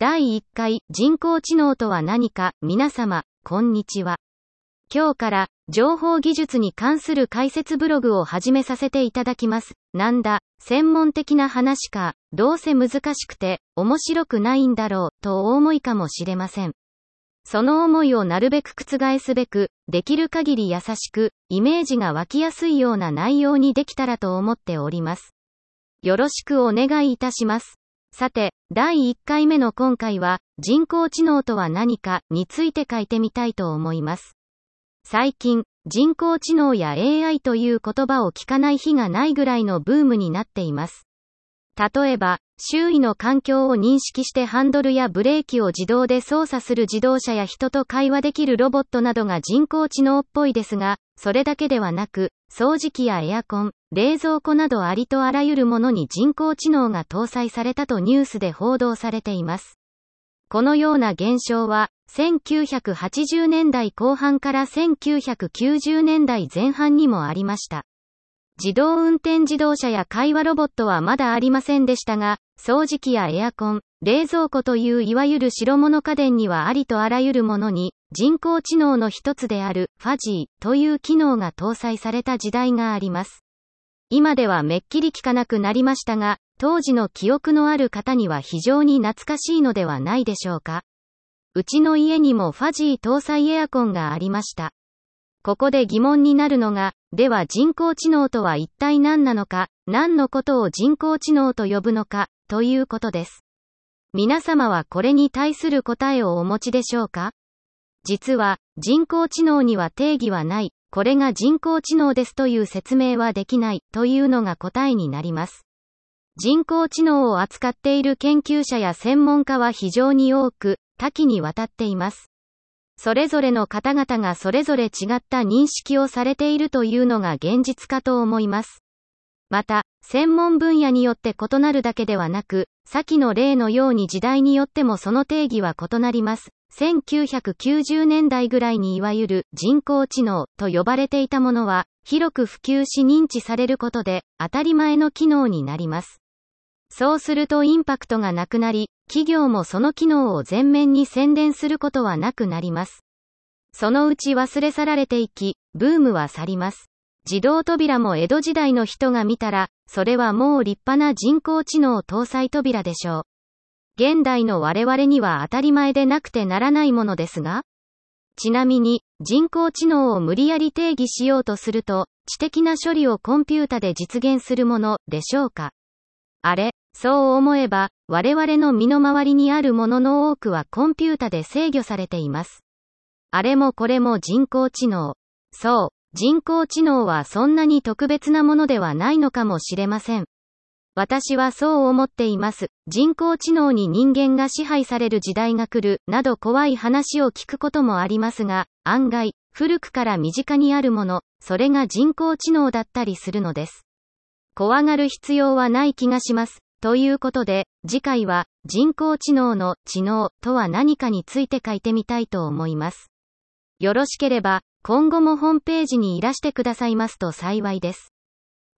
第1回人工知能とは何か？皆様、こんにちは。今日から情報技術に関する解説ブログを始めさせていただきます。なんだ、専門的な話か、どうせ難しくて面白くないんだろう、と思いかもしれません。その思いをなるべく覆すべく、できる限り優しく、イメージが湧きやすいような内容にできたらと思っております。よろしくお願いいたします。さて、第1回目の今回は、人工知能とは何かについて書いてみたいと思います。最近、人工知能や AI という言葉を聞かない日がないぐらいのブームになっています。例えば、周囲の環境を認識してハンドルやブレーキを自動で操作する自動車や人と会話できるロボットなどが人工知能っぽいですが、それだけではなく、掃除機やエアコン、冷蔵庫などありとあらゆるものに人工知能が搭載されたとニュースで報道されています。このような現象は、1980年代後半から1990年代前半にもありました。自動運転自動車や会話ロボットはまだありませんでしたが、掃除機やエアコン、冷蔵庫といういわゆる白物家電にはありとあらゆるものに、人工知能の一つである、ファジーという機能が搭載された時代があります。今ではめっきり聞かなくなりましたが、当時の記憶のある方には非常に懐かしいのではないでしょうか。うちの家にもファジー搭載エアコンがありました。ここで疑問になるのが、では人工知能とは一体何なのか、何のことを人工知能と呼ぶのか、ということです。皆様はこれに対する答えをお持ちでしょうか？実は、人工知能には定義はない、これが人工知能ですという説明はできない、というのが答えになります。人工知能を扱っている研究者や専門家は非常に多く、多岐にわたっています。それぞれの方々がそれぞれ違った認識をされているというのが現実かと思います。また、専門分野によって異なるだけではなく、先の例のように時代によってもその定義は異なります。1990年代ぐらいにいわゆる人工知能と呼ばれていたものは、広く普及し認知されることで、当たり前の機能になります。そうするとインパクトがなくなり、企業もその機能を前面に宣伝することはなくなります。そのうち忘れ去られていき、ブームは去ります。自動扉も江戸時代の人が見たら、それはもう立派な人工知能搭載扉でしょう。現代の我々には当たり前でなくてならないものですがちなみに、人工知能を無理やり定義しようとすると、知的な処理をコンピュータで実現するものでしょうか？あれそう思えば、我々の身の回りにあるものの多くはコンピュータで制御されています。あれもこれも人工知能。そう、人工知能はそんなに特別なものではないのかもしれません。私はそう思っています。人工知能に人間が支配される時代が来る、など怖い話を聞くこともありますが、案外、古くから身近にあるもの、それが人工知能だったりするのです。怖がる必要はない気がします。ということで、次回は人工知能の知能とは何かについて書いてみたいと思います。よろしければ、今後もホームページにいらしてくださいますと幸いです。